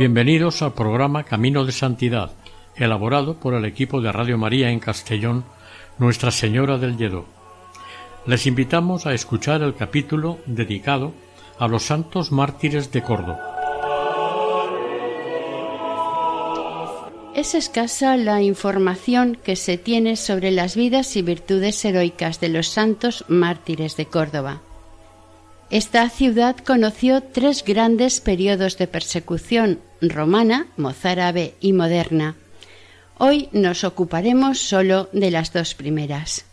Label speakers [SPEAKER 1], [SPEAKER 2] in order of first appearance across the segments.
[SPEAKER 1] Bienvenidos al programa Camino de Santidad, elaborado por el equipo de Radio María en Castellón, Nuestra Señora del Lledó. Les invitamos a escuchar el capítulo dedicado a los santos mártires de Córdoba.
[SPEAKER 2] Es escasa la información que se tiene sobre las vidas y virtudes heroicas de los santos mártires de Córdoba. Esta ciudad conoció tres grandes periodos de persecución romana, mozárabe y moderna. Hoy nos ocuparemos solo de las dos primeras.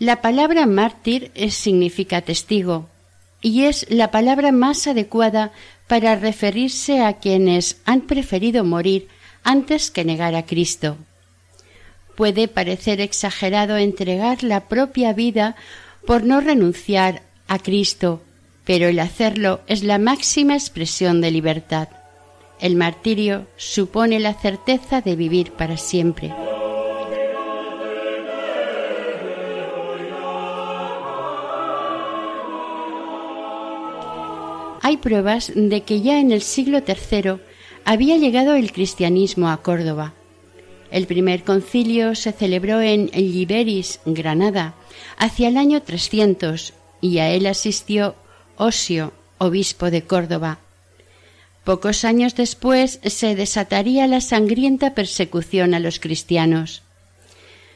[SPEAKER 2] La palabra mártir significa testigo y es la palabra más adecuada para referirse a quienes han preferido morir antes que negar a Cristo. Puede parecer exagerado entregar la propia vida por no renunciar a Cristo, pero el hacerlo es la máxima expresión de libertad. El martirio supone la certeza de vivir para siempre. Hay pruebas de que ya en el siglo III había llegado el cristianismo a Córdoba. El primer concilio se celebró en Liberis, Granada, hacia el año 300 y a él asistió Osio, obispo de Córdoba. Pocos años después se desataría la sangrienta persecución a los cristianos.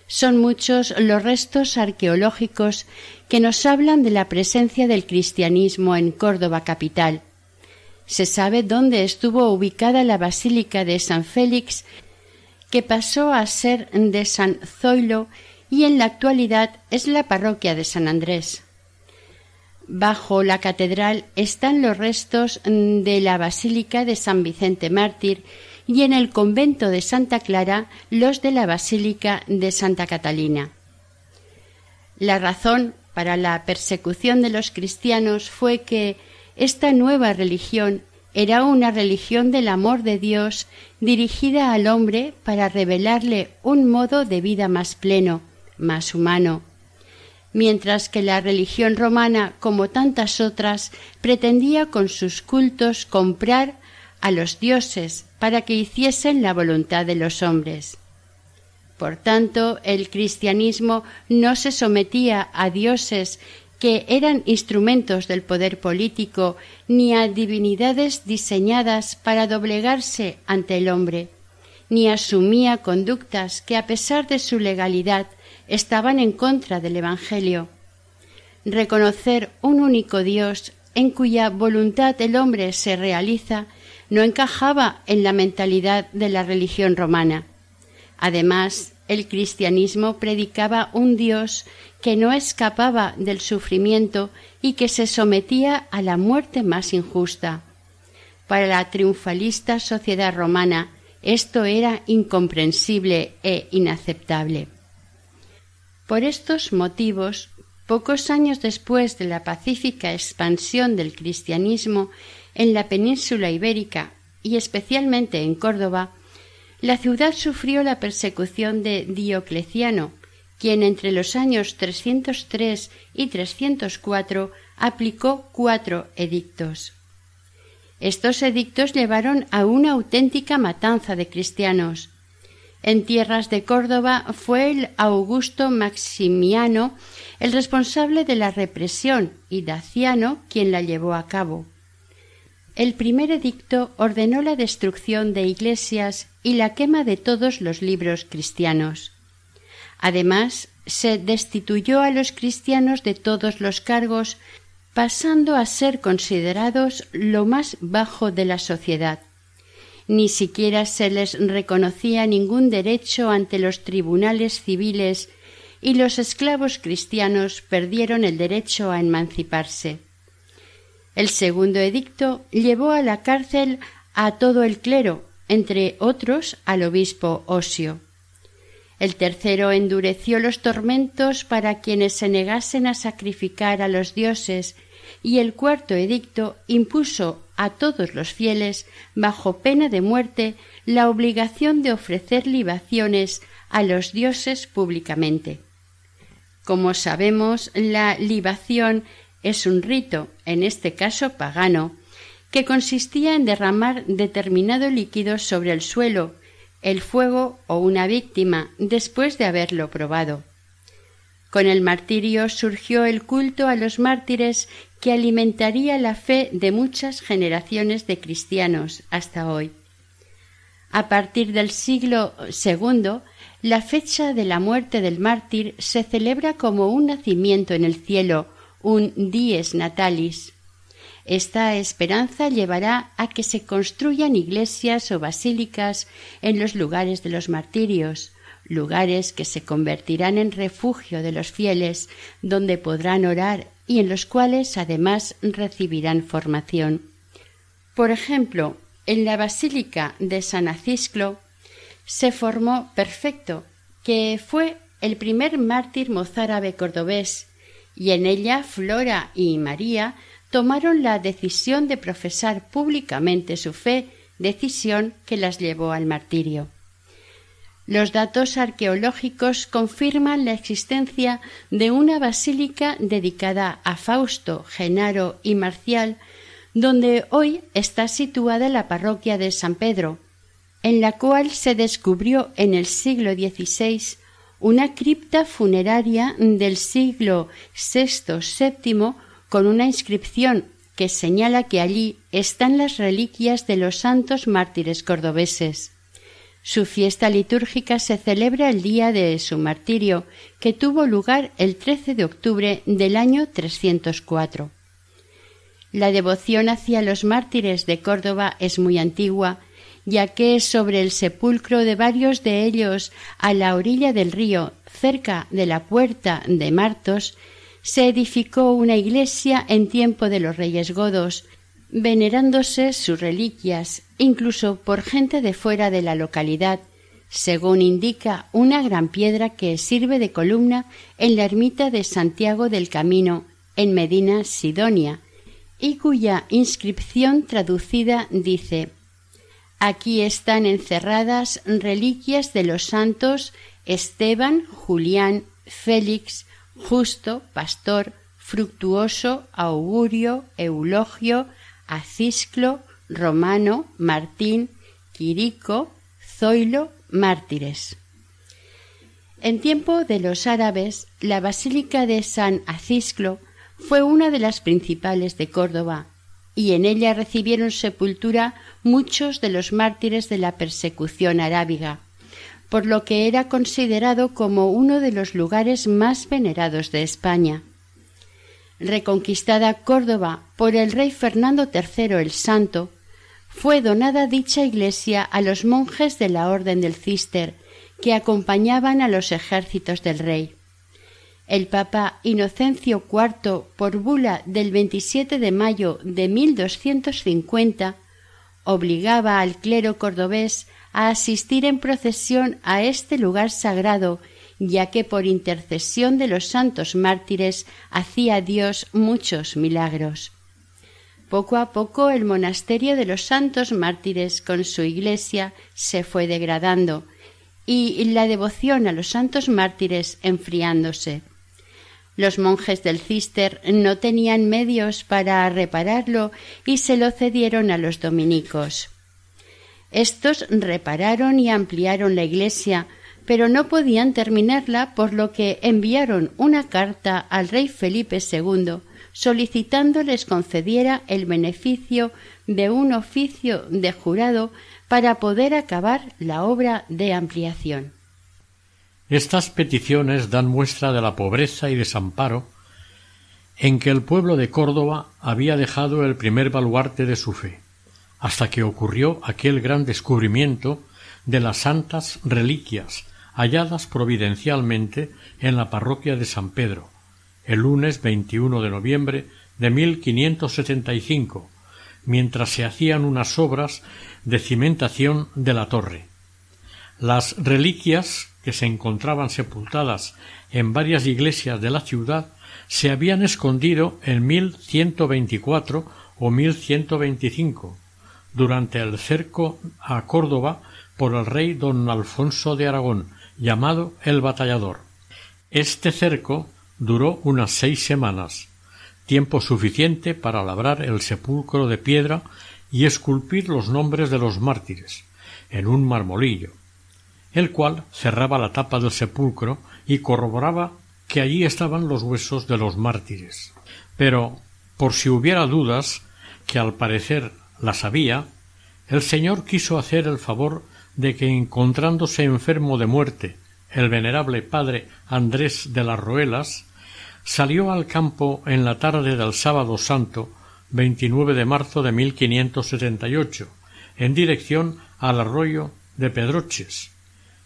[SPEAKER 2] Son muchos los restos arqueológicos que nos hablan de la presencia del cristianismo en Córdoba capital. Se sabe dónde estuvo ubicada la Basílica de San Félix, que pasó a ser de San Zoilo y en la actualidad es la parroquia de San Andrés. Bajo la catedral están los restos mm, de la Basílica de San Vicente Mártir y en el convento de Santa Clara los de la Basílica de Santa Catalina. La razón para la persecución de los cristianos fue que esta nueva religión era una religión del amor de Dios dirigida al hombre para revelarle un modo de vida más pleno, más humano, mientras que la religión romana, como tantas otras, pretendía con sus cultos comprar a los dioses para que hiciesen la voluntad de los hombres. Por tanto, el cristianismo no se sometía a dioses que eran instrumentos del poder político, ni a divinidades diseñadas para doblegarse ante el hombre, ni asumía conductas que, a pesar de su legalidad, estaban en contra del Evangelio. Reconocer un único Dios en cuya voluntad el hombre se realiza no encajaba en la mentalidad de la religión romana. Además, el cristianismo predicaba un Dios que no escapaba del sufrimiento y que se sometía a la muerte más injusta. Para la triunfalista sociedad romana esto era incomprensible e inaceptable. Por estos motivos, pocos años después de la pacífica expansión del cristianismo en la península ibérica y especialmente en Córdoba, la ciudad sufrió la persecución de Diocleciano, quien entre los años 303 y 304 aplicó cuatro edictos. Estos edictos llevaron a una auténtica matanza de cristianos, en tierras de Córdoba fue el Augusto Maximiano el responsable de la represión y Daciano quien la llevó a cabo. El primer edicto ordenó la destrucción de iglesias y la quema de todos los libros cristianos. Además, se destituyó a los cristianos de todos los cargos, pasando a ser considerados lo más bajo de la sociedad ni siquiera se les reconocía ningún derecho ante los tribunales civiles y los esclavos cristianos perdieron el derecho a emanciparse. El segundo edicto llevó a la cárcel a todo el clero, entre otros al obispo Osio. El tercero endureció los tormentos para quienes se negasen a sacrificar a los dioses y el cuarto edicto impuso a todos los fieles, bajo pena de muerte, la obligación de ofrecer libaciones a los dioses públicamente. Como sabemos, la libación es un rito, en este caso pagano, que consistía en derramar determinado líquido sobre el suelo, el fuego o una víctima después de haberlo probado. Con el martirio surgió el culto a los mártires que alimentaría la fe de muchas generaciones de cristianos hasta hoy. A partir del siglo II, la fecha de la muerte del mártir se celebra como un nacimiento en el cielo, un dies natalis. Esta esperanza llevará a que se construyan iglesias o basílicas en los lugares de los martirios, lugares que se convertirán en refugio de los fieles, donde podrán orar y en los cuales además recibirán formación. Por ejemplo, en la Basílica de San Acisclo se formó Perfecto, que fue el primer mártir mozárabe cordobés, y en ella Flora y María tomaron la decisión de profesar públicamente su fe, decisión que las llevó al martirio. Los datos arqueológicos confirman la existencia de una basílica dedicada a Fausto, Genaro y Marcial, donde hoy está situada la parroquia de San Pedro, en la cual se descubrió en el siglo XVI una cripta funeraria del siglo VI-VII con una inscripción que señala que allí están las reliquias de los santos mártires cordobeses. Su fiesta litúrgica se celebra el día de su martirio, que tuvo lugar el 13 de octubre del año 304. La devoción hacia los mártires de Córdoba es muy antigua, ya que sobre el sepulcro de varios de ellos a la orilla del río, cerca de la puerta de Martos, se edificó una iglesia en tiempo de los reyes godos, venerándose sus reliquias, incluso por gente de fuera de la localidad, según indica una gran piedra que sirve de columna en la ermita de Santiago del Camino, en Medina, Sidonia, y cuya inscripción traducida dice Aquí están encerradas reliquias de los santos Esteban, Julián, Félix, justo, pastor, fructuoso, augurio, eulogio, acisclo, romano, martín, quirico, zoilo, mártires. En tiempo de los árabes, la Basílica de San Acisclo fue una de las principales de Córdoba, y en ella recibieron sepultura muchos de los mártires de la persecución arábiga, por lo que era considerado como uno de los lugares más venerados de España. Reconquistada Córdoba por el rey Fernando III el Santo, fue donada dicha iglesia a los monjes de la Orden del Cister, que acompañaban a los ejércitos del rey. El Papa Inocencio IV, por bula del 27 de mayo de 1250, obligaba al clero cordobés a asistir en procesión a este lugar sagrado, ya que por intercesión de los santos mártires hacía Dios muchos milagros. Poco a poco el monasterio de los santos mártires con su iglesia se fue degradando y la devoción a los santos mártires enfriándose. Los monjes del Cister no tenían medios para repararlo y se lo cedieron a los dominicos. Estos repararon y ampliaron la iglesia, pero no podían terminarla, por lo que enviaron una carta al rey Felipe II solicitando les concediera el beneficio de un oficio de jurado para poder acabar la obra de ampliación.
[SPEAKER 1] Estas peticiones dan muestra de la pobreza y desamparo en que el pueblo de Córdoba había dejado el primer baluarte de su fe hasta que ocurrió aquel gran descubrimiento de las santas reliquias halladas providencialmente en la parroquia de San Pedro, el lunes 21 de noviembre de 1575, mientras se hacían unas obras de cimentación de la torre. Las reliquias que se encontraban sepultadas en varias iglesias de la ciudad se habían escondido en 1124 o 1125 durante el cerco a Córdoba por el rey don Alfonso de Aragón, llamado el Batallador. Este cerco duró unas seis semanas, tiempo suficiente para labrar el sepulcro de piedra y esculpir los nombres de los mártires en un marmolillo, el cual cerraba la tapa del sepulcro y corroboraba que allí estaban los huesos de los mártires. Pero, por si hubiera dudas, que al parecer las había, el Señor quiso hacer el favor de que encontrándose enfermo de muerte el venerable padre Andrés de las Roelas, salió al campo en la tarde del sábado santo 29 de marzo de 1578, en dirección al arroyo de Pedroches,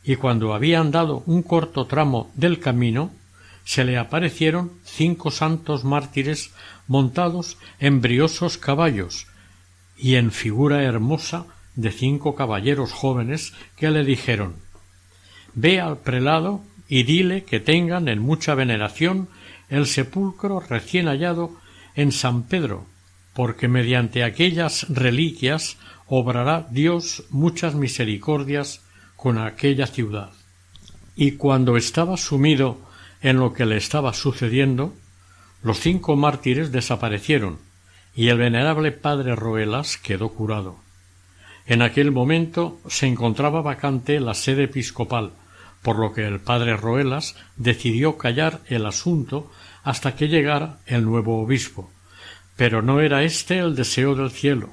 [SPEAKER 1] y cuando había andado un corto tramo del camino, se le aparecieron cinco santos mártires montados en briosos caballos y en figura hermosa de cinco caballeros jóvenes que le dijeron Ve al prelado y dile que tengan en mucha veneración el sepulcro recién hallado en San Pedro, porque mediante aquellas reliquias obrará Dios muchas misericordias con aquella ciudad. Y cuando estaba sumido en lo que le estaba sucediendo, los cinco mártires desaparecieron y el venerable padre Roelas quedó curado. En aquel momento se encontraba vacante la sede episcopal, por lo que el padre Roelas decidió callar el asunto hasta que llegara el nuevo obispo. Pero no era este el deseo del cielo,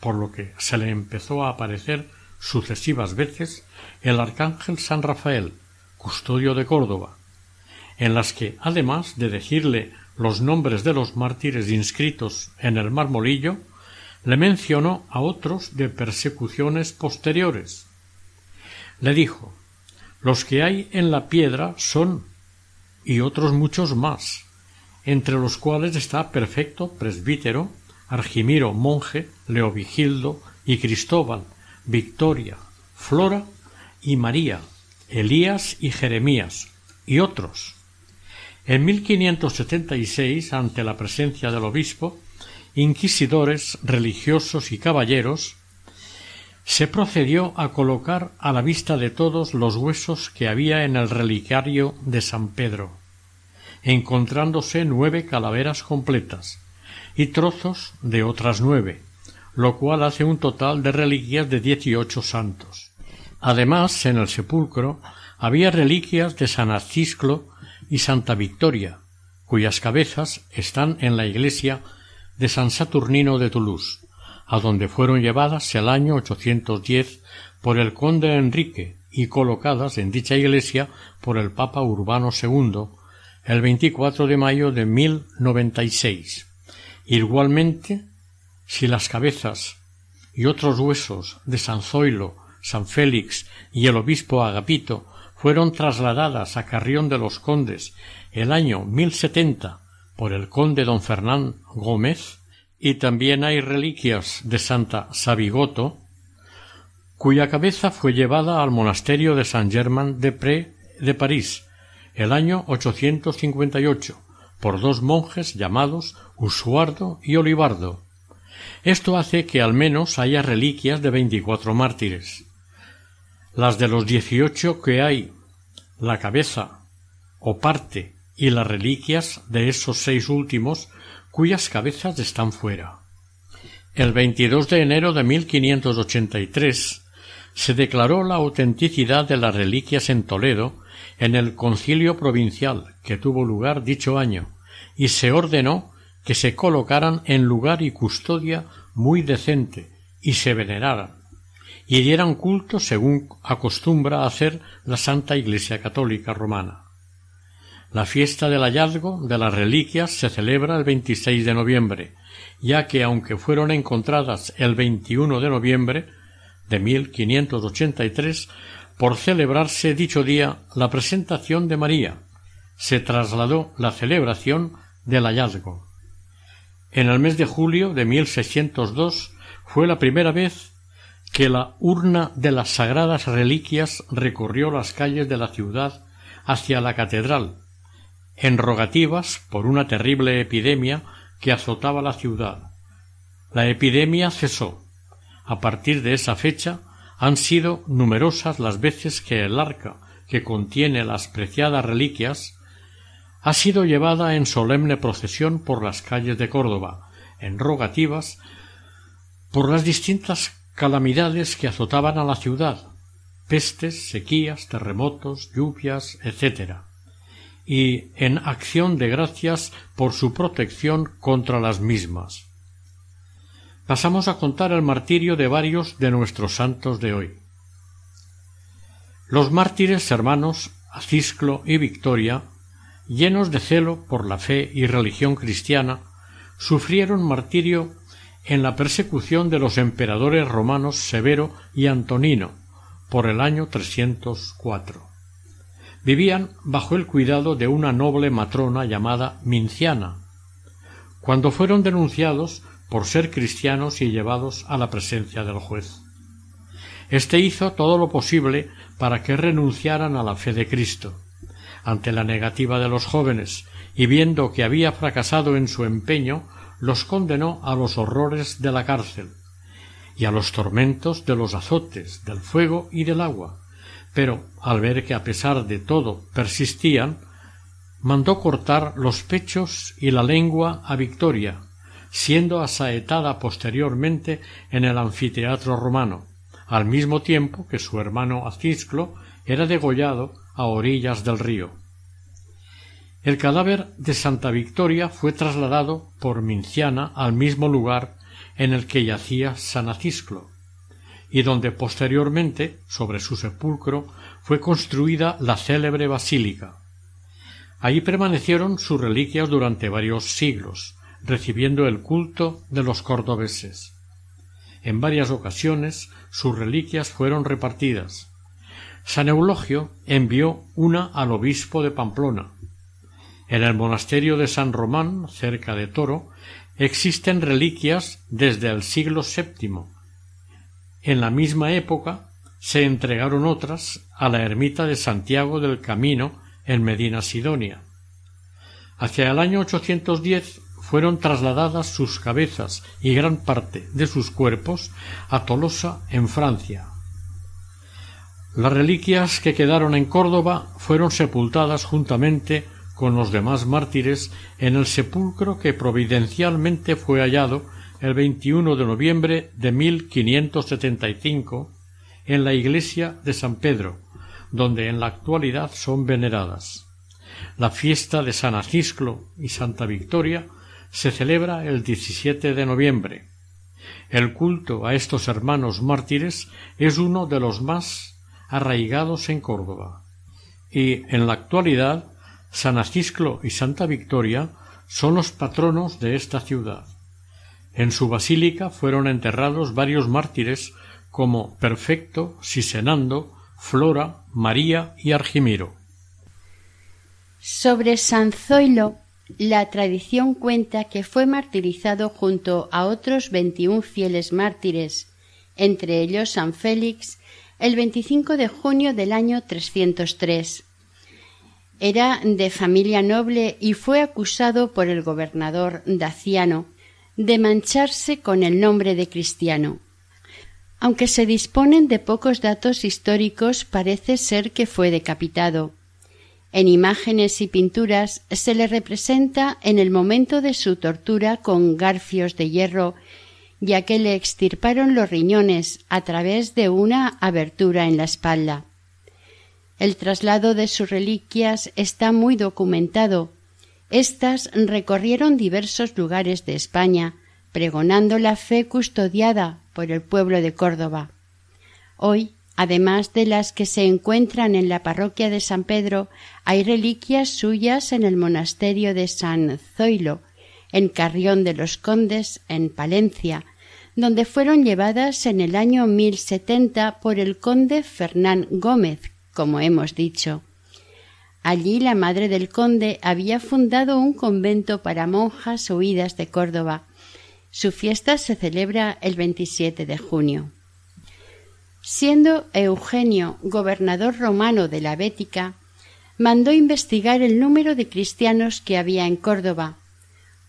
[SPEAKER 1] por lo que se le empezó a aparecer sucesivas veces el arcángel San Rafael, custodio de Córdoba, en las que, además de decirle los nombres de los mártires inscritos en el marmolillo, le mencionó a otros de persecuciones posteriores. Le dijo Los que hay en la piedra son y otros muchos más, entre los cuales está Perfecto presbítero, Argimiro monje, Leovigildo y Cristóbal, Victoria, Flora y María, Elías y Jeremías, y otros. En 1576, ante la presencia del obispo, inquisidores, religiosos y caballeros, se procedió a colocar a la vista de todos los huesos que había en el relicario de San Pedro, encontrándose nueve calaveras completas y trozos de otras nueve, lo cual hace un total de reliquias de dieciocho santos. Además, en el sepulcro había reliquias de San Acisclo y Santa Victoria, cuyas cabezas están en la iglesia de San Saturnino de Toulouse, a donde fueron llevadas el año 810 por el conde Enrique y colocadas en dicha iglesia por el Papa Urbano II el 24 de mayo de 1096. Igualmente, si las cabezas y otros huesos de San Zoilo, San Félix y el obispo Agapito fueron trasladadas a Carrión de los Condes el año 1070 por el conde don Fernán Gómez, y también hay reliquias de Santa Sabigoto, cuya cabeza fue llevada al monasterio de San Germán de Pré de París el año 858 por dos monjes llamados Usuardo y Olivardo. Esto hace que al menos haya reliquias de veinticuatro mártires. Las de los dieciocho que hay, la cabeza o parte y las reliquias de esos seis últimos cuyas cabezas están fuera. El 22 de enero de 1583 se declaró la autenticidad de las reliquias en Toledo en el concilio provincial que tuvo lugar dicho año y se ordenó que se colocaran en lugar y custodia muy decente y se veneraran y dieran culto según acostumbra hacer la Santa Iglesia Católica Romana. La fiesta del hallazgo de las reliquias se celebra el 26 de noviembre, ya que aunque fueron encontradas el 21 de noviembre de 1583, por celebrarse dicho día la presentación de María, se trasladó la celebración del hallazgo. En el mes de julio de 1602 fue la primera vez que la urna de las sagradas reliquias recorrió las calles de la ciudad hacia la catedral, en rogativas por una terrible epidemia que azotaba la ciudad. La epidemia cesó. A partir de esa fecha han sido numerosas las veces que el arca que contiene las preciadas reliquias ha sido llevada en solemne procesión por las calles de Córdoba, en rogativas, por las distintas calamidades que azotaban a la ciudad, pestes, sequías, terremotos, lluvias, etc., y en acción de gracias por su protección contra las mismas. Pasamos a contar el martirio de varios de nuestros santos de hoy. Los mártires hermanos Acisclo y Victoria, llenos de celo por la fe y religión cristiana, sufrieron martirio en la persecución de los emperadores romanos Severo y Antonino por el año 304 vivían bajo el cuidado de una noble matrona llamada Minciana, cuando fueron denunciados por ser cristianos y llevados a la presencia del juez. Este hizo todo lo posible para que renunciaran a la fe de Cristo. Ante la negativa de los jóvenes y viendo que había fracasado en su empeño, los condenó a los horrores de la cárcel y a los tormentos de los azotes, del fuego y del agua, pero al ver que a pesar de todo persistían, mandó cortar los pechos y la lengua a Victoria, siendo asaetada posteriormente en el anfiteatro romano, al mismo tiempo que su hermano Acisclo era degollado a orillas del río. El cadáver de Santa Victoria fue trasladado por Minciana al mismo lugar en el que yacía San Acisclo, y donde posteriormente, sobre su sepulcro, fue construida la célebre basílica. Allí permanecieron sus reliquias durante varios siglos, recibiendo el culto de los cordobeses. En varias ocasiones sus reliquias fueron repartidas. San Eulogio envió una al obispo de Pamplona. En el monasterio de San Román, cerca de Toro, existen reliquias desde el siglo VII, en la misma época se entregaron otras a la ermita de Santiago del Camino en Medina Sidonia. Hacia el año 810 fueron trasladadas sus cabezas y gran parte de sus cuerpos a Tolosa en Francia. Las reliquias que quedaron en Córdoba fueron sepultadas juntamente con los demás mártires en el sepulcro que providencialmente fue hallado el 21 de noviembre de 1575 en la iglesia de San Pedro, donde en la actualidad son veneradas. La fiesta de San Acisclo y Santa Victoria se celebra el 17 de noviembre. El culto a estos hermanos mártires es uno de los más arraigados en Córdoba. Y en la actualidad San Acisclo y Santa Victoria son los patronos de esta ciudad. En su basílica fueron enterrados varios mártires como Perfecto, Sisenando, Flora, María y Argimiro.
[SPEAKER 2] Sobre San Zoilo, la tradición cuenta que fue martirizado junto a otros veintiún fieles mártires, entre ellos San Félix, el 25 de junio del año 303. Era de familia noble y fue acusado por el gobernador Daciano de mancharse con el nombre de cristiano. Aunque se disponen de pocos datos históricos, parece ser que fue decapitado. En imágenes y pinturas se le representa en el momento de su tortura con garfios de hierro, ya que le extirparon los riñones a través de una abertura en la espalda. El traslado de sus reliquias está muy documentado, estas recorrieron diversos lugares de España, pregonando la fe custodiada por el pueblo de Córdoba. Hoy, además de las que se encuentran en la parroquia de San Pedro, hay reliquias suyas en el monasterio de San Zoilo, en Carrión de los Condes, en Palencia, donde fueron llevadas en el año 1070 por el conde Fernán Gómez, como hemos dicho. Allí la madre del conde había fundado un convento para monjas huidas de Córdoba. Su fiesta se celebra el 27 de junio. Siendo Eugenio gobernador romano de la Bética, mandó investigar el número de cristianos que había en Córdoba.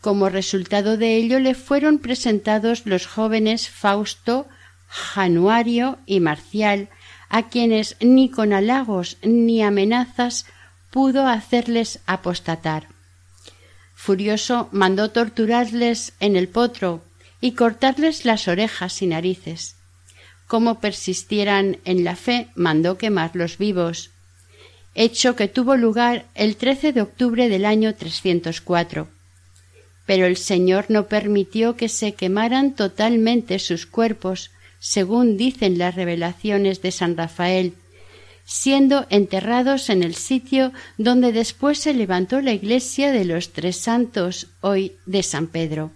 [SPEAKER 2] Como resultado de ello le fueron presentados los jóvenes Fausto, Januario y Marcial, a quienes ni con halagos ni amenazas pudo hacerles apostatar. Furioso mandó torturarles en el potro y cortarles las orejas y narices. Como persistieran en la fe, mandó quemarlos vivos, hecho que tuvo lugar el 13 de octubre del año 304. Pero el Señor no permitió que se quemaran totalmente sus cuerpos, según dicen las revelaciones de San Rafael, siendo enterrados en el sitio donde después se levantó la iglesia de los Tres Santos, hoy de San Pedro.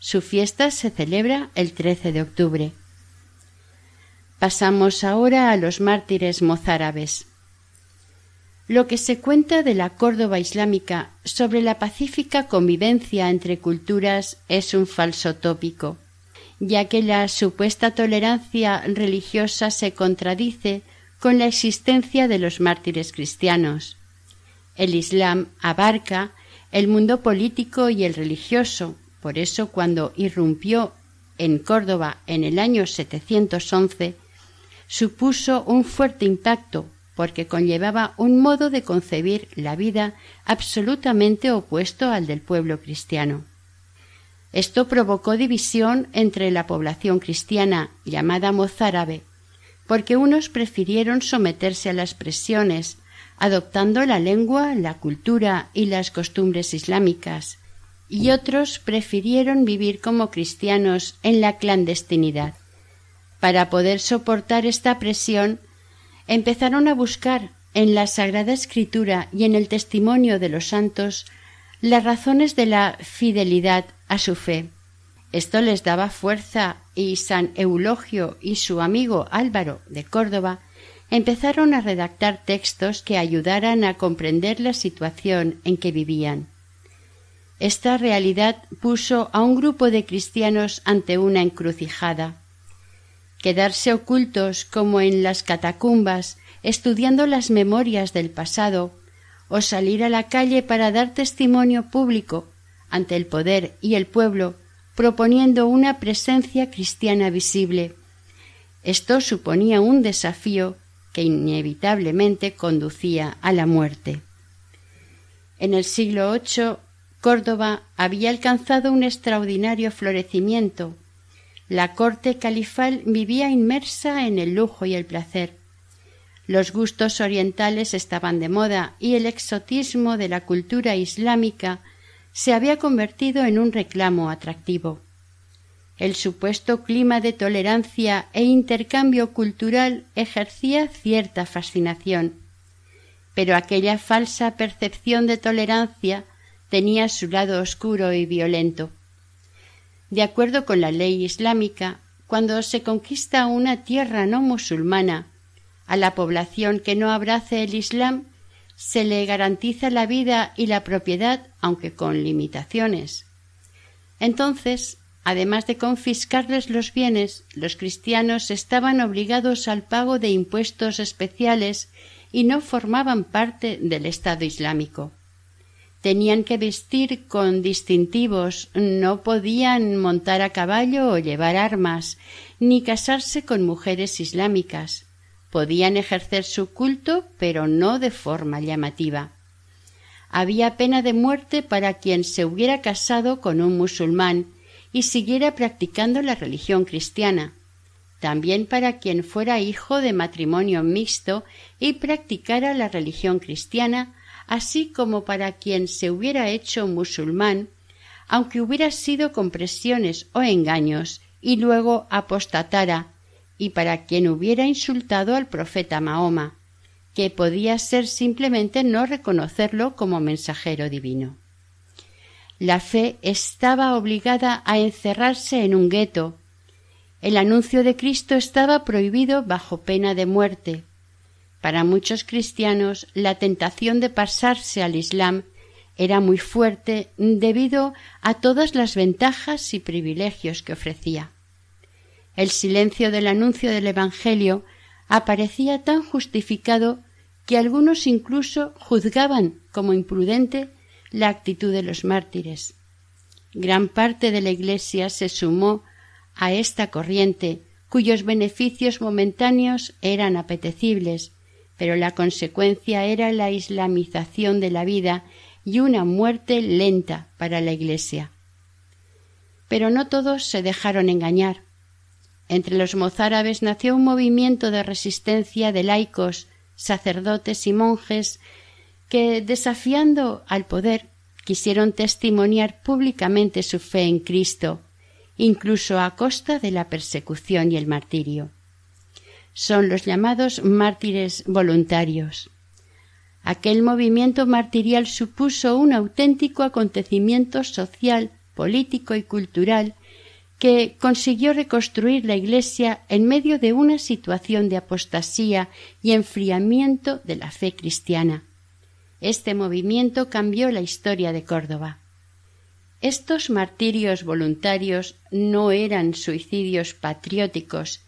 [SPEAKER 2] Su fiesta se celebra el 13 de octubre. Pasamos ahora a los mártires mozárabes. Lo que se cuenta de la Córdoba islámica sobre la pacífica convivencia entre culturas es un falso tópico, ya que la supuesta tolerancia religiosa se contradice con la existencia de los mártires cristianos. El Islam abarca el mundo político y el religioso, por eso cuando irrumpió en Córdoba en el año 711, supuso un fuerte impacto porque conllevaba un modo de concebir la vida absolutamente opuesto al del pueblo cristiano. Esto provocó división entre la población cristiana llamada mozárabe porque unos prefirieron someterse a las presiones, adoptando la lengua, la cultura y las costumbres islámicas, y otros prefirieron vivir como cristianos en la clandestinidad. Para poder soportar esta presión, empezaron a buscar en la Sagrada Escritura y en el testimonio de los santos las razones de la fidelidad a su fe. Esto les daba fuerza y San Eulogio y su amigo Álvaro de Córdoba empezaron a redactar textos que ayudaran a comprender la situación en que vivían. Esta realidad puso a un grupo de cristianos ante una encrucijada. Quedarse ocultos como en las catacumbas, estudiando las memorias del pasado, o salir a la calle para dar testimonio público ante el poder y el pueblo proponiendo una presencia cristiana visible. Esto suponía un desafío que inevitablemente conducía a la muerte. En el siglo VIII, Córdoba había alcanzado un extraordinario florecimiento. La corte califal vivía inmersa en el lujo y el placer. Los gustos orientales estaban de moda y el exotismo de la cultura islámica se había convertido en un reclamo atractivo. El supuesto clima de tolerancia e intercambio cultural ejercía cierta fascinación, pero aquella falsa percepción de tolerancia tenía su lado oscuro y violento. De acuerdo con la ley islámica, cuando se conquista una tierra no musulmana, a la población que no abrace el Islam se le garantiza la vida y la propiedad, aunque con limitaciones. Entonces, además de confiscarles los bienes, los cristianos estaban obligados al pago de impuestos especiales y no formaban parte del Estado Islámico. Tenían que vestir con distintivos, no podían montar a caballo o llevar armas, ni casarse con mujeres islámicas podían ejercer su culto, pero no de forma llamativa. Había pena de muerte para quien se hubiera casado con un musulmán y siguiera practicando la religión cristiana, también para quien fuera hijo de matrimonio mixto y practicara la religión cristiana, así como para quien se hubiera hecho musulmán, aunque hubiera sido con presiones o engaños, y luego apostatara y para quien hubiera insultado al profeta Mahoma, que podía ser simplemente no reconocerlo como mensajero divino. La fe estaba obligada a encerrarse en un gueto, el anuncio de Cristo estaba prohibido bajo pena de muerte. Para muchos cristianos la tentación de pasarse al Islam era muy fuerte debido a todas las ventajas y privilegios que ofrecía. El silencio del anuncio del Evangelio aparecía tan justificado que algunos incluso juzgaban como imprudente la actitud de los mártires. Gran parte de la Iglesia se sumó a esta corriente, cuyos beneficios momentáneos eran apetecibles, pero la consecuencia era la islamización de la vida y una muerte lenta para la Iglesia. Pero no todos se dejaron engañar. Entre los mozárabes nació un movimiento de resistencia de laicos, sacerdotes y monjes que, desafiando al poder, quisieron testimoniar públicamente su fe en Cristo, incluso a costa de la persecución y el martirio. Son los llamados mártires voluntarios. Aquel movimiento martirial supuso un auténtico acontecimiento social, político y cultural que consiguió reconstruir la Iglesia en medio de una situación de apostasía y enfriamiento de la fe cristiana. Este movimiento cambió la historia de Córdoba. Estos martirios voluntarios no eran suicidios patrióticos,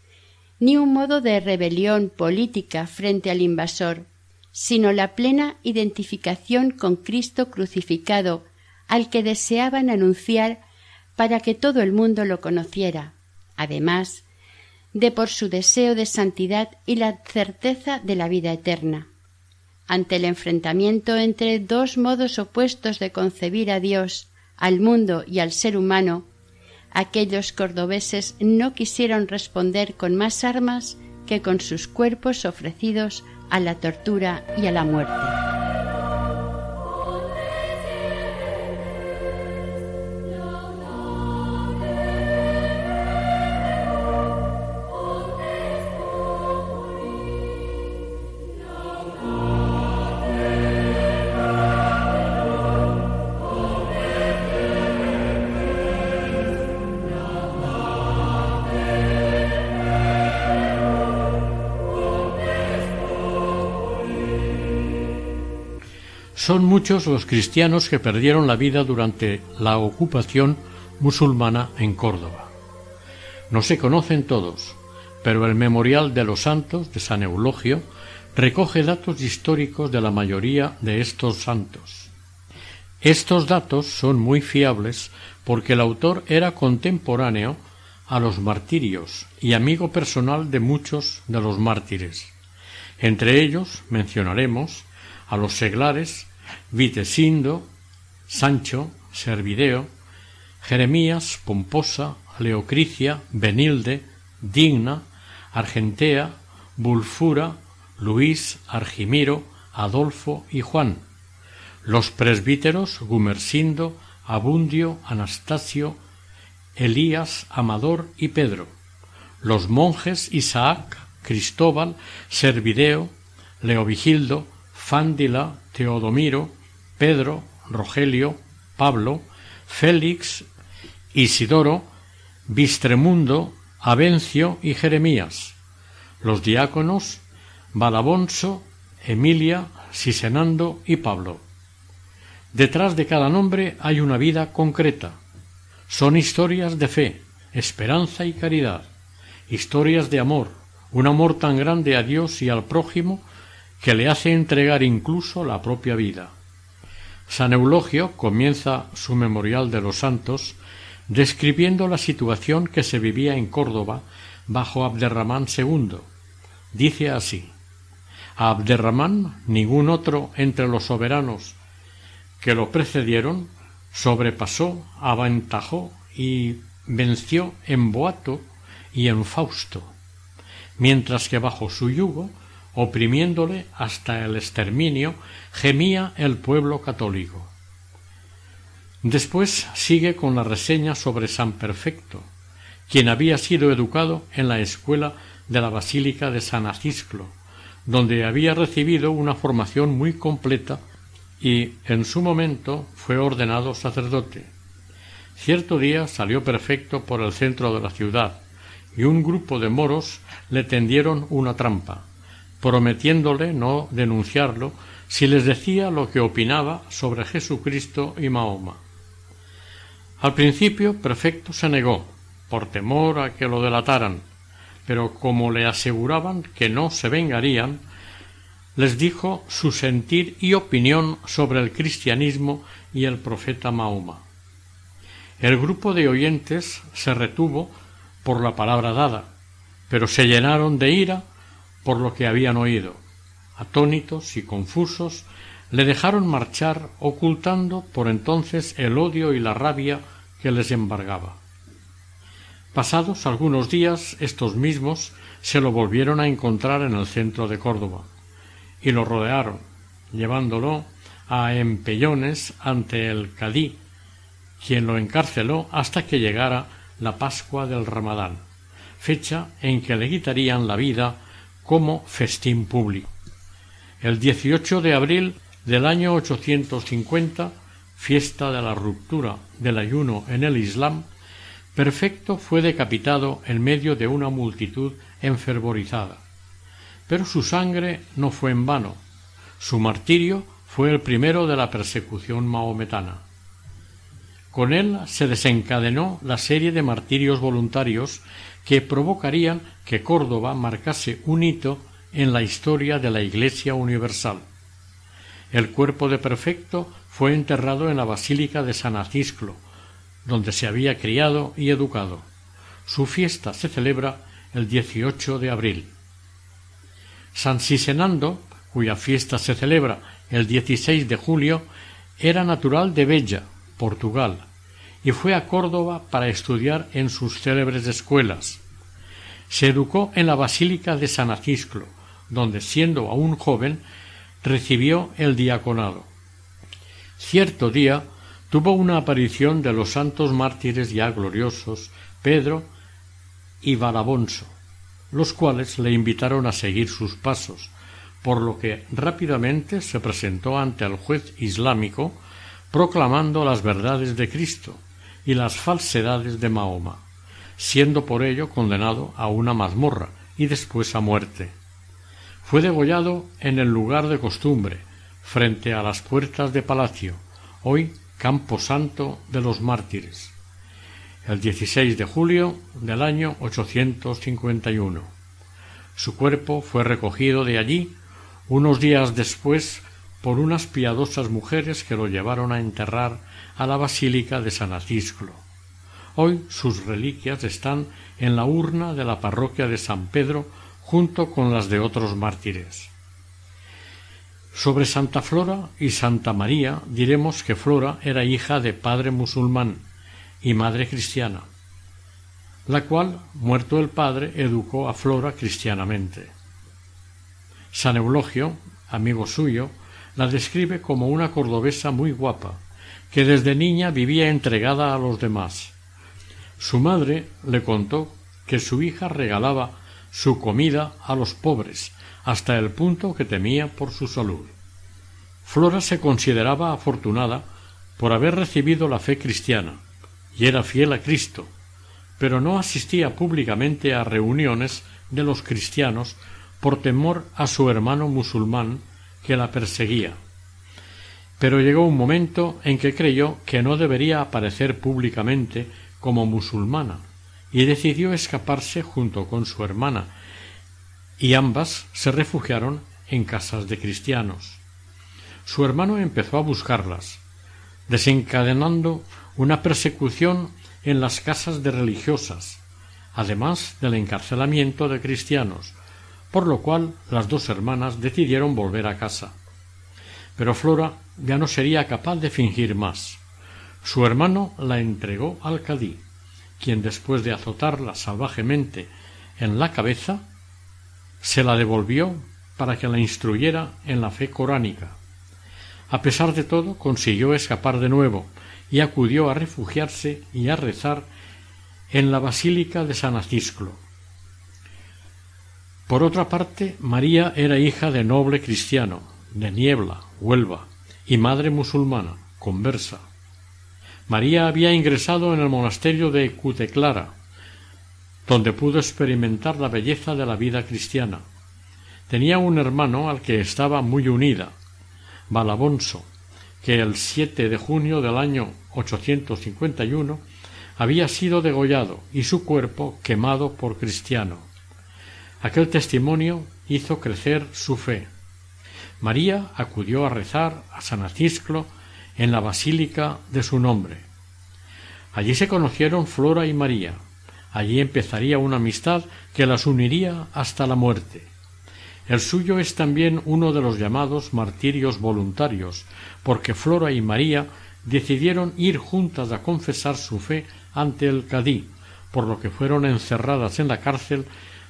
[SPEAKER 2] ni un modo de rebelión política frente al invasor, sino la plena identificación con Cristo crucificado, al que deseaban anunciar para que todo el mundo lo conociera, además de por su deseo de santidad y la certeza de la vida eterna. Ante el enfrentamiento entre dos modos opuestos de concebir a Dios, al mundo y al ser humano, aquellos cordobeses no quisieron responder con más armas que con sus cuerpos ofrecidos a la tortura y a la muerte.
[SPEAKER 1] Son muchos los cristianos que perdieron la vida durante la ocupación musulmana en Córdoba. No se conocen todos, pero el Memorial de los Santos de San Eulogio recoge datos históricos de la mayoría de estos santos. Estos datos son muy fiables porque el autor era contemporáneo a los martirios y amigo personal de muchos de los mártires. Entre ellos mencionaremos a los seglares Vitesindo, Sancho, Servideo, Jeremías, Pomposa, Leocricia, Benilde, Digna, Argentea, Bulfura, Luis, Argimiro, Adolfo y Juan, los presbíteros Gumersindo, Abundio, Anastasio, Elías, Amador y Pedro, los monjes Isaac, Cristóbal, Servideo, Leovigildo, Fándila, Teodomiro, Pedro, Rogelio, Pablo, Félix, Isidoro, Bistremundo, Avencio y Jeremías, los diáconos Balabonso, Emilia, Sisenando y Pablo. Detrás de cada nombre hay una vida concreta. Son historias de fe, esperanza y caridad, historias de amor, un amor tan grande a Dios y al prójimo que le hace entregar incluso la propia vida. San Eulogio comienza su memorial de los santos describiendo la situación que se vivía en Córdoba bajo Abderramán II. Dice así A Abderramán ningún otro entre los soberanos que lo precedieron sobrepasó, aventajó y venció en Boato y en Fausto, mientras que bajo su yugo oprimiéndole hasta el exterminio, gemía el pueblo católico. Después sigue con la reseña sobre San Perfecto, quien había sido educado en la escuela de la Basílica de San Acisclo, donde había recibido una formación muy completa y en su momento fue ordenado sacerdote. Cierto día salió perfecto por el centro de la ciudad y un grupo de moros le tendieron una trampa, prometiéndole no denunciarlo si les decía lo que opinaba sobre Jesucristo y Mahoma. Al principio Perfecto se negó, por temor a que lo delataran, pero como le aseguraban que no se vengarían, les dijo su sentir y opinión sobre el cristianismo y el profeta Mahoma. El grupo de oyentes se retuvo por la palabra dada, pero se llenaron de ira por lo que habían oído. Atónitos y confusos, le dejaron marchar ocultando por entonces el odio y la rabia que les embargaba. Pasados algunos días, estos mismos se lo volvieron a encontrar en el centro de Córdoba y lo rodearon, llevándolo a empellones ante el cadí, quien lo encarceló hasta que llegara la Pascua del Ramadán, fecha en que le quitarían la vida como festín público. El 18 de abril del año 850, fiesta de la ruptura del ayuno en el Islam, Perfecto fue decapitado en medio de una multitud enfervorizada. Pero su sangre no fue en vano. Su martirio fue el primero de la persecución mahometana. Con él se desencadenó la serie de martirios voluntarios que provocarían que Córdoba marcase un hito en la historia de la Iglesia universal. El cuerpo de Perfecto fue enterrado en la Basílica de San Acisclo, donde se había criado y educado. Su fiesta se celebra el 18 de abril. San Sisenando, cuya fiesta se celebra el 16 de julio, era natural de Bella, Portugal, y fue a Córdoba para estudiar en sus célebres escuelas. Se educó en la Basílica de San Acisclo, donde, siendo aún joven, recibió el diaconado. Cierto día tuvo una aparición de los santos mártires ya gloriosos Pedro y Barabonso, los cuales le invitaron a seguir sus pasos, por lo que rápidamente se presentó ante el juez islámico proclamando las verdades de Cristo y las falsedades de Mahoma, siendo por ello condenado a una mazmorra y después a muerte. Fue degollado en el lugar de costumbre, frente a las puertas de palacio, hoy Campo Santo de los Mártires, el 16 de julio del año 851. Su cuerpo fue recogido de allí unos días después por unas piadosas mujeres que lo llevaron a enterrar a la Basílica de San Acisclo. Hoy sus reliquias están en la urna de la parroquia de San Pedro junto con las de otros mártires. Sobre Santa Flora y Santa María diremos que Flora era hija de padre musulmán y madre cristiana, la cual, muerto el padre, educó a Flora cristianamente. San Eulogio, amigo suyo, la describe como una cordobesa muy guapa, que desde niña vivía entregada a los demás. Su madre le contó que su hija regalaba su comida a los pobres, hasta el punto que temía por su salud. Flora se consideraba afortunada por haber recibido la fe cristiana, y era fiel a Cristo, pero no asistía públicamente a reuniones de los cristianos por temor a su hermano musulmán que la perseguía. Pero llegó un momento en que creyó que no debería aparecer públicamente como musulmana, y decidió escaparse junto con su hermana, y ambas se refugiaron en casas de cristianos. Su hermano empezó a buscarlas, desencadenando una persecución en las casas de religiosas, además del encarcelamiento de cristianos, por lo cual las dos hermanas decidieron volver a casa. Pero Flora ya no sería capaz de fingir más. Su hermano la entregó al cadí, quien después de azotarla salvajemente en la cabeza, se la devolvió para que la instruyera en la fe coránica. A pesar de todo, consiguió escapar de nuevo y acudió a refugiarse y a rezar en la Basílica de San Acisclo. Por otra parte, María era hija de noble cristiano, de Niebla, Huelva, y madre musulmana, conversa. María había ingresado en el monasterio de Cuteclara, donde pudo experimentar la belleza de la vida cristiana. Tenía un hermano al que estaba muy unida, Balabonso, que el 7 de junio del año 851 había sido degollado y su cuerpo quemado por cristiano. Aquel testimonio hizo crecer su fe. María acudió a rezar a San Acisclo en la basílica de su nombre. Allí se conocieron Flora y María. Allí empezaría una amistad que las uniría hasta la muerte. El suyo es también uno de los llamados martirios voluntarios, porque Flora y María decidieron ir juntas a confesar su fe ante el cadí, por lo que fueron encerradas en la cárcel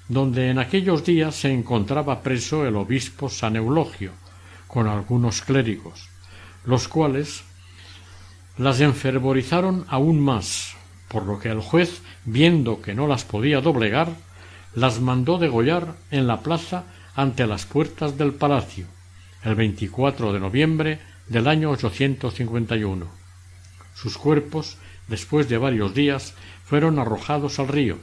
[SPEAKER 1] donde en aquellos días se encontraba preso el obispo San Eulogio, con algunos clérigos, los cuales las enfervorizaron aún más, por lo que el juez, viendo que no las podía doblegar, las mandó degollar en la plaza ante las puertas del palacio el 24 de noviembre del año 851. Sus cuerpos, después de varios días, fueron arrojados al río,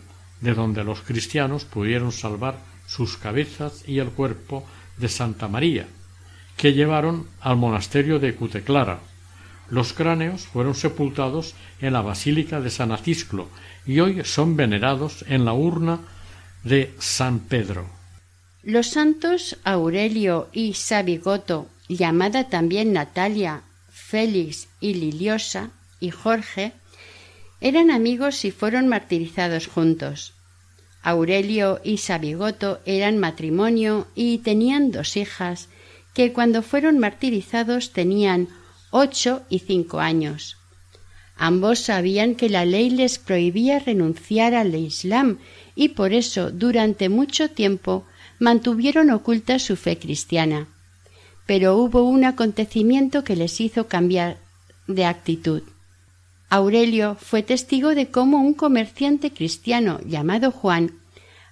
[SPEAKER 1] de donde los cristianos pudieron salvar sus cabezas y el cuerpo de Santa María, que llevaron al monasterio de Cuteclara. Los cráneos fueron sepultados en la Basílica de San Acisclo y hoy son venerados en la urna de San Pedro.
[SPEAKER 2] Los santos Aurelio y Sabigoto, llamada también Natalia, Félix y Liliosa, y Jorge, eran amigos y fueron martirizados juntos. Aurelio y Sabigoto eran matrimonio y tenían dos hijas, que cuando fueron martirizados tenían ocho y cinco años. Ambos sabían que la ley les prohibía renunciar al Islam y por eso durante mucho tiempo mantuvieron oculta su fe cristiana. Pero hubo un acontecimiento que les hizo cambiar de actitud. Aurelio fue testigo de cómo un comerciante cristiano llamado Juan,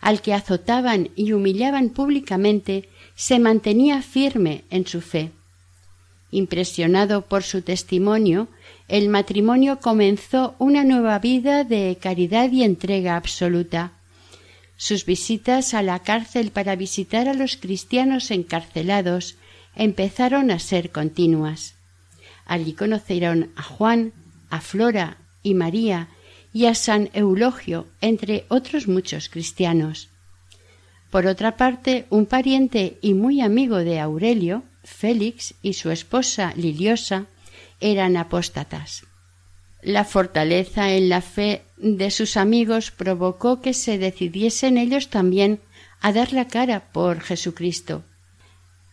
[SPEAKER 2] al que azotaban y humillaban públicamente, se mantenía firme en su fe. Impresionado por su testimonio, el matrimonio comenzó una nueva vida de caridad y entrega absoluta. Sus visitas a la cárcel para visitar a los cristianos encarcelados empezaron a ser continuas. Allí conocieron a Juan, a Flora y María y a San Eulogio, entre otros muchos cristianos. Por otra parte, un pariente y muy amigo de Aurelio, Félix, y su esposa Liliosa, eran apóstatas. La fortaleza en la fe de sus amigos provocó que se decidiesen ellos también a dar la cara por Jesucristo.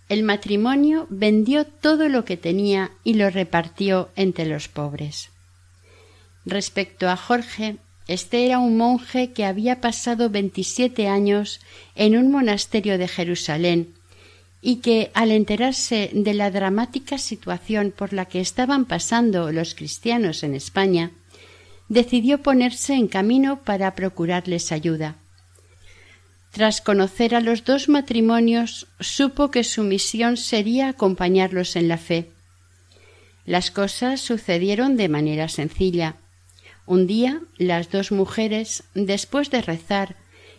[SPEAKER 2] El matrimonio vendió todo lo que tenía y lo repartió entre los pobres. Respecto a Jorge, este era un monje que había pasado veintisiete años en un monasterio de Jerusalén y que, al enterarse de la dramática situación por la que estaban pasando los cristianos en España, decidió ponerse en camino para procurarles ayuda. Tras conocer a los dos matrimonios, supo que su misión sería acompañarlos en la fe. Las cosas sucedieron de manera sencilla. Un día las dos mujeres, después de rezar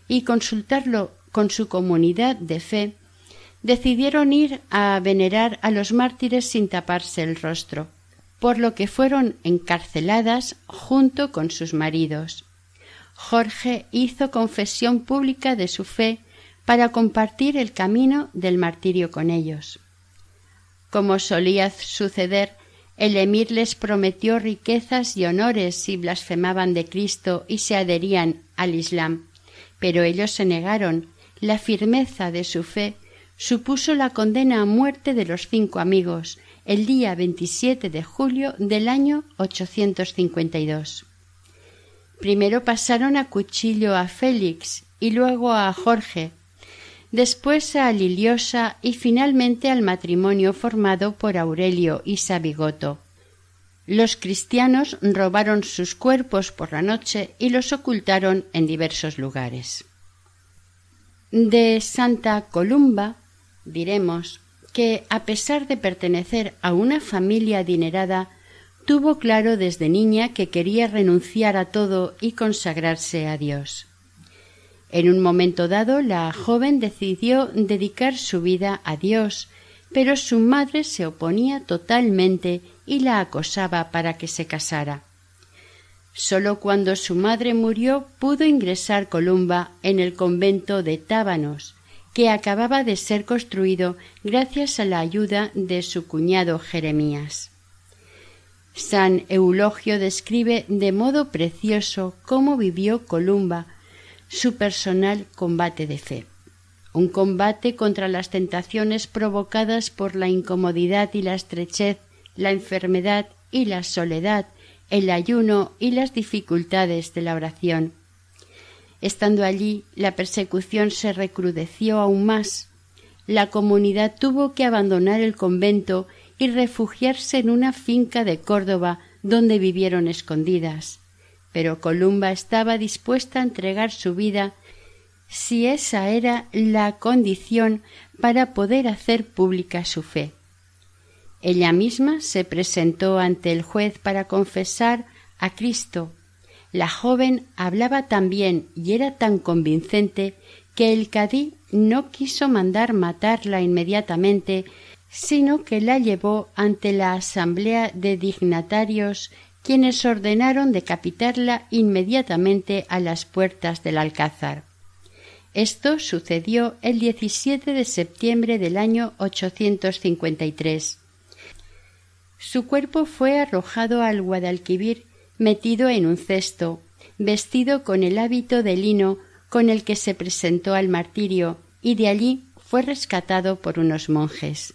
[SPEAKER 2] y consultarlo con su comunidad de fe, decidieron ir a venerar a los mártires sin taparse el rostro, por lo que fueron encarceladas junto con sus maridos. Jorge hizo confesión pública de su fe para compartir el camino del martirio con ellos. Como solía suceder, el emir les prometió riquezas y honores si blasfemaban de Cristo y se adherían al Islam, pero ellos se negaron. La firmeza de su fe supuso la condena a muerte de los cinco amigos el día 27 de julio del año 852. Primero pasaron a cuchillo a Félix y luego a Jorge, después a Liliosa y finalmente al matrimonio formado por Aurelio y Sabigoto. Los cristianos robaron sus cuerpos por la noche y los ocultaron en diversos lugares. De Santa Columba diremos que, a pesar de pertenecer a una familia adinerada, tuvo claro desde niña que quería renunciar a todo y consagrarse a Dios. En un momento dado, la joven decidió dedicar su vida a Dios, pero su madre se oponía totalmente y la acosaba para que se casara. Sólo cuando su madre murió pudo ingresar Columba en el convento de Tábanos, que acababa de ser construido gracias a la ayuda de su cuñado Jeremías. San Eulogio describe de modo precioso cómo vivió Columba su personal combate de fe. Un combate contra las tentaciones provocadas por la incomodidad y la estrechez, la enfermedad y la soledad, el ayuno y las dificultades de la oración. Estando allí, la persecución se recrudeció aún más. La comunidad tuvo que abandonar el convento y refugiarse en una finca de Córdoba donde vivieron escondidas. Pero Columba estaba dispuesta a entregar su vida si esa era la condición para poder hacer pública su fe. Ella misma se presentó ante el juez para confesar a Cristo. La joven hablaba tan bien y era tan convincente que el cadí no quiso mandar matarla inmediatamente, sino que la llevó ante la asamblea de dignatarios quienes ordenaron decapitarla inmediatamente a las puertas del alcázar. Esto sucedió el 17 de septiembre del año 853. Su cuerpo fue arrojado al Guadalquivir metido en un cesto, vestido con el hábito de lino con el que se presentó al martirio, y de allí fue rescatado por unos monjes.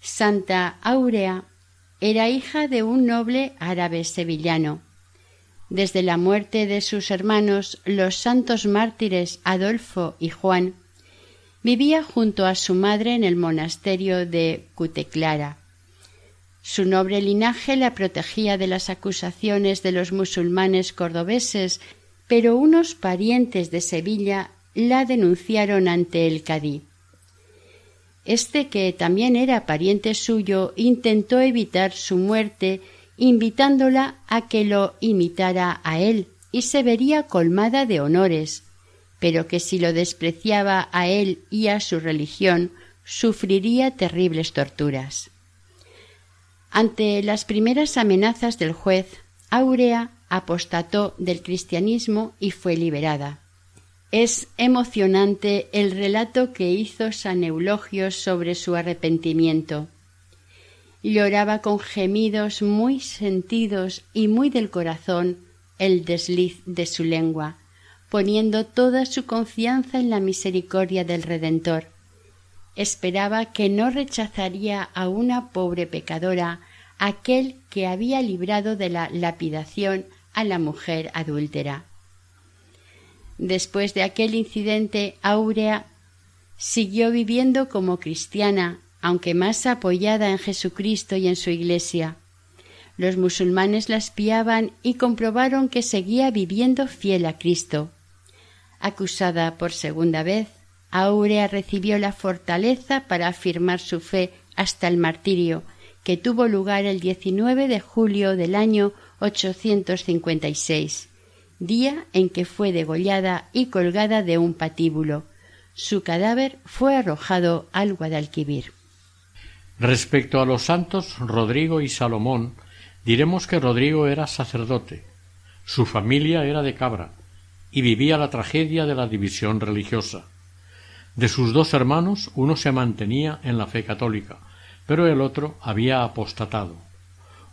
[SPEAKER 2] Santa Áurea era hija de un noble árabe sevillano. Desde la muerte de sus hermanos, los santos mártires Adolfo y Juan, vivía junto a su madre en el monasterio de Cuteclara. Su noble linaje la protegía de las acusaciones de los musulmanes cordobeses, pero unos parientes de Sevilla la denunciaron ante el cadí. Este, que también era pariente suyo, intentó evitar su muerte, invitándola a que lo imitara a él, y se vería colmada de honores, pero que si lo despreciaba a él y a su religión, sufriría terribles torturas. Ante las primeras amenazas del juez, Aurea apostató del cristianismo y fue liberada. Es emocionante el relato que hizo San Eulogio sobre su arrepentimiento. Lloraba con gemidos muy sentidos y muy del corazón el desliz de su lengua, poniendo toda su confianza en la misericordia del Redentor. Esperaba que no rechazaría a una pobre pecadora aquel que había librado de la lapidación a la mujer adúltera. Después de aquel incidente, Áurea siguió viviendo como cristiana, aunque más apoyada en Jesucristo y en su Iglesia. Los musulmanes la espiaban y comprobaron que seguía viviendo fiel a Cristo. Acusada por segunda vez, Áurea recibió la fortaleza para afirmar su fe hasta el martirio, que tuvo lugar el 19 de julio del año 856 día en que fue degollada y colgada de un patíbulo. Su cadáver fue arrojado al Guadalquivir.
[SPEAKER 1] Respecto a los santos Rodrigo y Salomón, diremos que Rodrigo era sacerdote, su familia era de Cabra, y vivía la tragedia de la división religiosa. De sus dos hermanos, uno se mantenía en la fe católica, pero el otro había apostatado.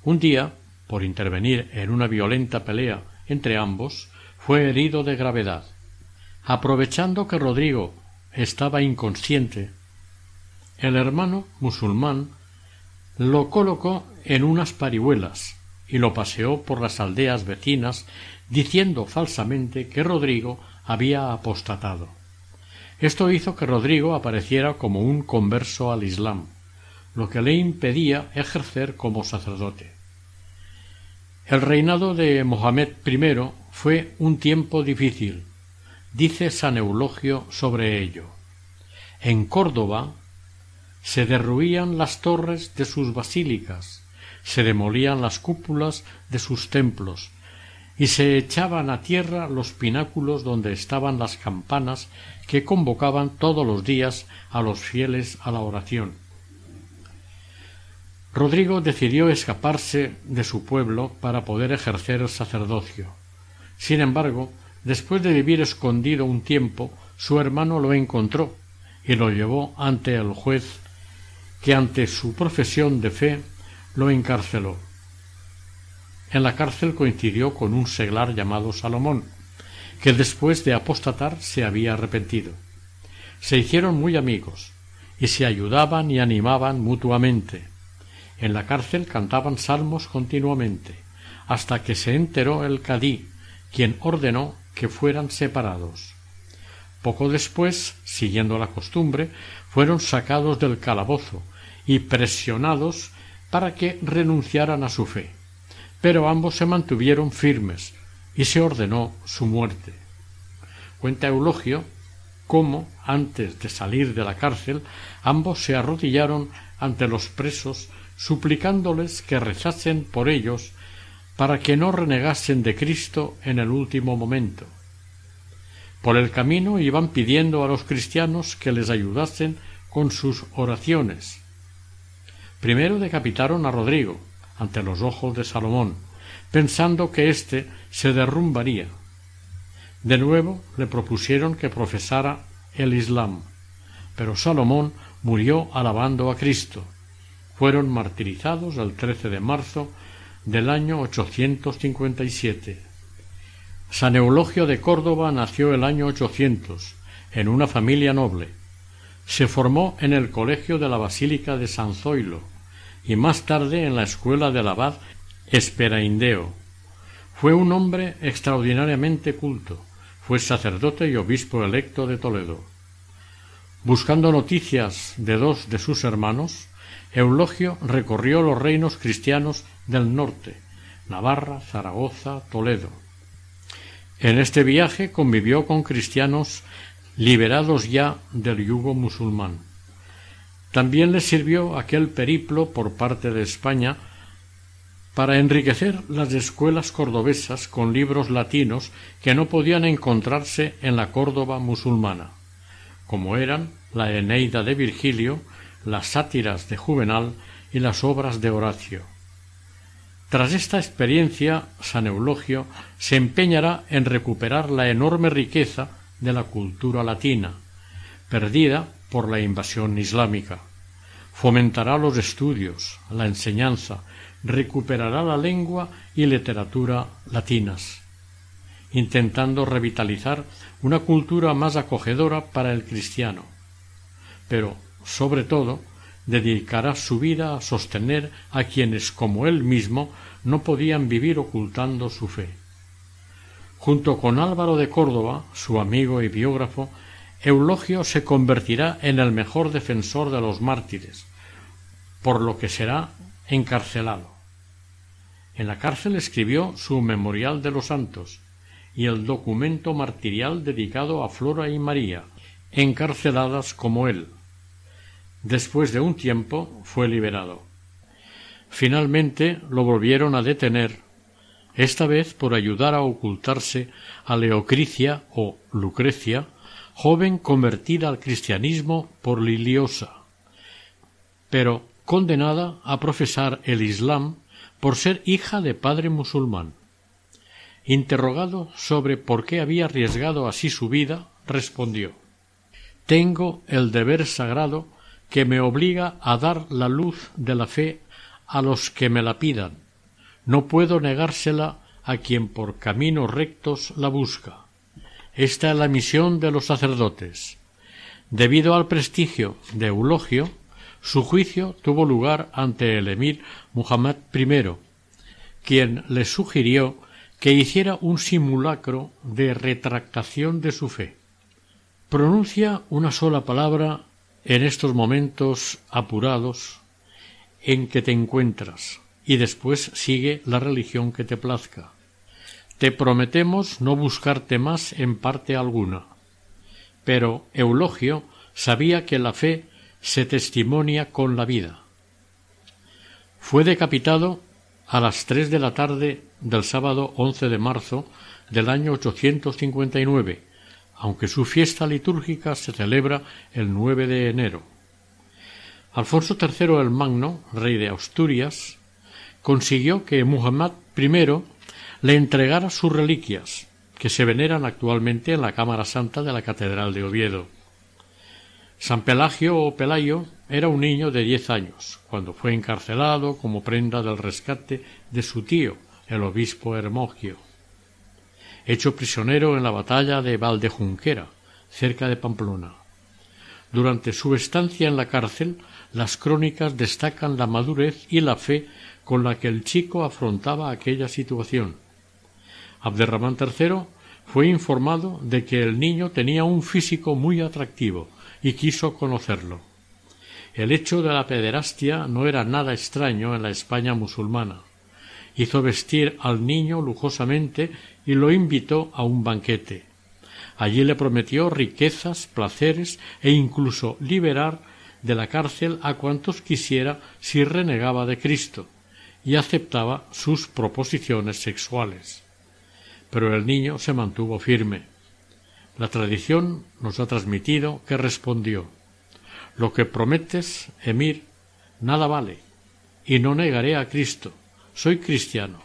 [SPEAKER 1] Un día, por intervenir en una violenta pelea entre ambos, fue herido de gravedad. Aprovechando que Rodrigo estaba inconsciente, el hermano musulmán lo colocó en unas parihuelas y lo paseó por las aldeas vecinas diciendo falsamente que Rodrigo había apostatado. Esto hizo que Rodrigo apareciera como un converso al Islam, lo que le impedía ejercer como sacerdote. El reinado de Mohamed I fue un tiempo difícil, dice San Eulogio sobre ello. En Córdoba se derruían las torres de sus basílicas, se demolían las cúpulas de sus templos, y se echaban a tierra los pináculos donde estaban las campanas que convocaban todos los días a los fieles a la oración. Rodrigo decidió escaparse de su pueblo para poder ejercer el sacerdocio. Sin embargo, después de vivir escondido un tiempo, su hermano lo encontró y lo llevó ante el juez, que ante su profesión de fe lo encarceló. En la cárcel coincidió con un seglar llamado Salomón, que después de apostatar se había arrepentido. Se hicieron muy amigos, y se ayudaban y animaban mutuamente. En la cárcel cantaban salmos continuamente, hasta que se enteró el cadí, quien ordenó que fueran separados. Poco después, siguiendo la costumbre, fueron sacados del calabozo y presionados para que renunciaran a su fe pero ambos se mantuvieron firmes y se ordenó su muerte. Cuenta Eulogio cómo, antes de salir de la cárcel, ambos se arrodillaron ante los presos, suplicándoles que rezasen por ellos para que no renegasen de Cristo en el último momento. Por el camino iban pidiendo a los cristianos que les ayudasen con sus oraciones. Primero decapitaron a Rodrigo, ante los ojos de Salomón, pensando que éste se derrumbaría. De nuevo le propusieron que profesara el Islam, pero Salomón murió alabando a Cristo. Fueron martirizados el 13 de marzo del año 857. San Eulogio de Córdoba nació el año 800 en una familia noble. Se formó en el colegio de la Basílica de San Zoilo, y más tarde en la escuela del abad Esperaindeo. Fue un hombre extraordinariamente culto. Fue sacerdote y obispo electo de Toledo. Buscando noticias de dos de sus hermanos, Eulogio recorrió los reinos cristianos del norte, Navarra, Zaragoza, Toledo. En este viaje convivió con cristianos liberados ya del yugo musulmán. También le sirvió aquel periplo por parte de España para enriquecer las escuelas cordobesas con libros latinos que no podían encontrarse en la Córdoba musulmana, como eran la Eneida de Virgilio, las sátiras de Juvenal y las obras de Horacio. Tras esta experiencia, San Eulogio se empeñará en recuperar la enorme riqueza de la cultura latina, perdida por la invasión islámica. Fomentará los estudios, la enseñanza, recuperará la lengua y literatura latinas, intentando revitalizar una cultura más acogedora para el cristiano. Pero, sobre todo, dedicará su vida a sostener a quienes, como él mismo, no podían vivir ocultando su fe. Junto con Álvaro de Córdoba, su amigo y biógrafo, Eulogio se convertirá en el mejor defensor de los mártires, por lo que será encarcelado. En la cárcel escribió su Memorial de los Santos y el documento martirial dedicado a Flora y María, encarceladas como él. Después de un tiempo fue liberado. Finalmente lo volvieron a detener, esta vez por ayudar a ocultarse a Leocricia o Lucrecia, joven convertida al cristianismo por Liliosa, pero condenada a profesar el Islam por ser hija de padre musulmán. Interrogado sobre por qué había arriesgado así su vida, respondió Tengo el deber sagrado que me obliga a dar la luz de la fe a los que me la pidan. No puedo negársela a quien por caminos rectos la busca. Esta es la misión de los sacerdotes. Debido al prestigio de Eulogio, su juicio tuvo lugar ante el emir Muhammad I, quien le sugirió que hiciera un simulacro de retractación de su fe. Pronuncia una sola palabra en estos momentos apurados en que te encuentras y después sigue la religión que te plazca. Te prometemos no buscarte más en parte alguna. Pero Eulogio sabía que la fe se testimonia con la vida. Fue decapitado a las tres de la tarde del sábado 11 de marzo del año 859, aunque su fiesta litúrgica se celebra el 9 de enero. Alfonso III el Magno, rey de Asturias, consiguió que Muhammad I le entregara sus reliquias, que se veneran actualmente en la Cámara Santa de la Catedral de Oviedo. San Pelagio o Pelayo era un niño de diez años, cuando fue encarcelado como prenda del rescate de su tío, el obispo Hermogio. Hecho prisionero en la batalla de Valdejunquera, cerca de Pamplona. Durante su estancia en la cárcel, las crónicas destacan la madurez y la fe con la que el chico afrontaba aquella situación. Abderramán III fue informado de que el niño tenía un físico muy atractivo y quiso conocerlo. El hecho de la pederastia no era nada extraño en la España musulmana. Hizo vestir al niño lujosamente y lo invitó a un banquete. Allí le prometió riquezas, placeres e incluso liberar de la cárcel a cuantos quisiera si renegaba de Cristo y aceptaba sus proposiciones sexuales. Pero el niño se mantuvo firme. La tradición nos ha transmitido que respondió Lo que prometes, Emir, nada vale, y no negaré a Cristo. Soy cristiano.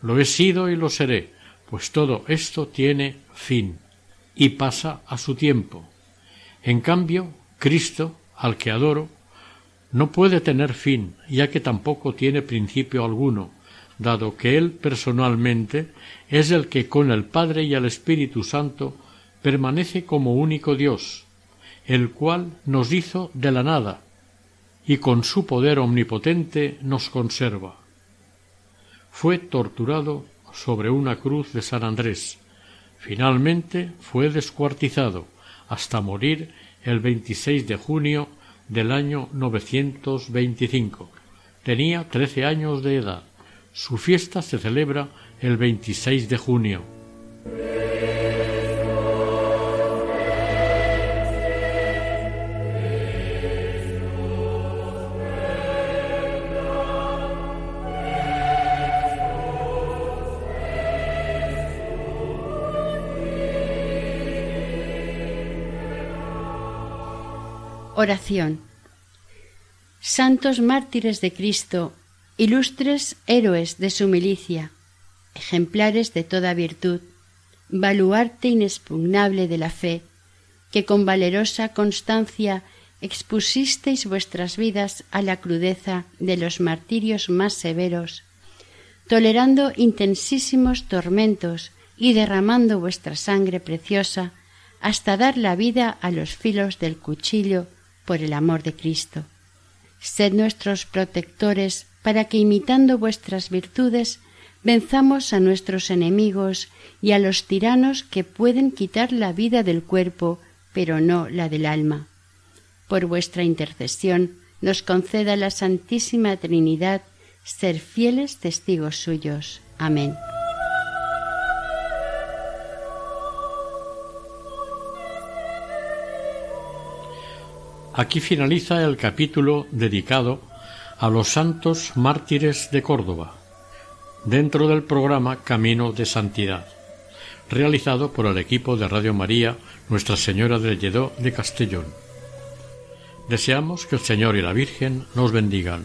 [SPEAKER 1] Lo he sido y lo seré, pues todo esto tiene fin y pasa a su tiempo. En cambio, Cristo, al que adoro, no puede tener fin, ya que tampoco tiene principio alguno, dado que Él personalmente es el que con el Padre y el Espíritu Santo permanece como único Dios, el cual nos hizo de la nada, y con su poder omnipotente nos conserva. Fue torturado sobre una cruz de San Andrés. Finalmente fue descuartizado hasta morir el 26 de junio del año 925. Tenía trece años de edad. Su fiesta se celebra el 26 de junio.
[SPEAKER 2] Oración. Santos mártires de Cristo, ilustres héroes de su milicia, ejemplares de toda virtud, baluarte inexpugnable de la fe, que con valerosa constancia expusisteis vuestras vidas a la crudeza de los martirios más severos, tolerando intensísimos tormentos y derramando vuestra sangre preciosa hasta dar la vida a los filos del cuchillo por el amor de Cristo. Sed nuestros protectores para que imitando vuestras virtudes venzamos a nuestros enemigos y a los tiranos que pueden quitar la vida del cuerpo, pero no la del alma. Por vuestra intercesión nos conceda la Santísima Trinidad ser fieles testigos suyos. Amén.
[SPEAKER 1] Aquí finaliza el capítulo dedicado a los santos mártires de Córdoba, dentro del programa Camino de Santidad, realizado por el equipo de Radio María Nuestra Señora del Lledó de Castellón. Deseamos que el Señor y la Virgen nos bendigan.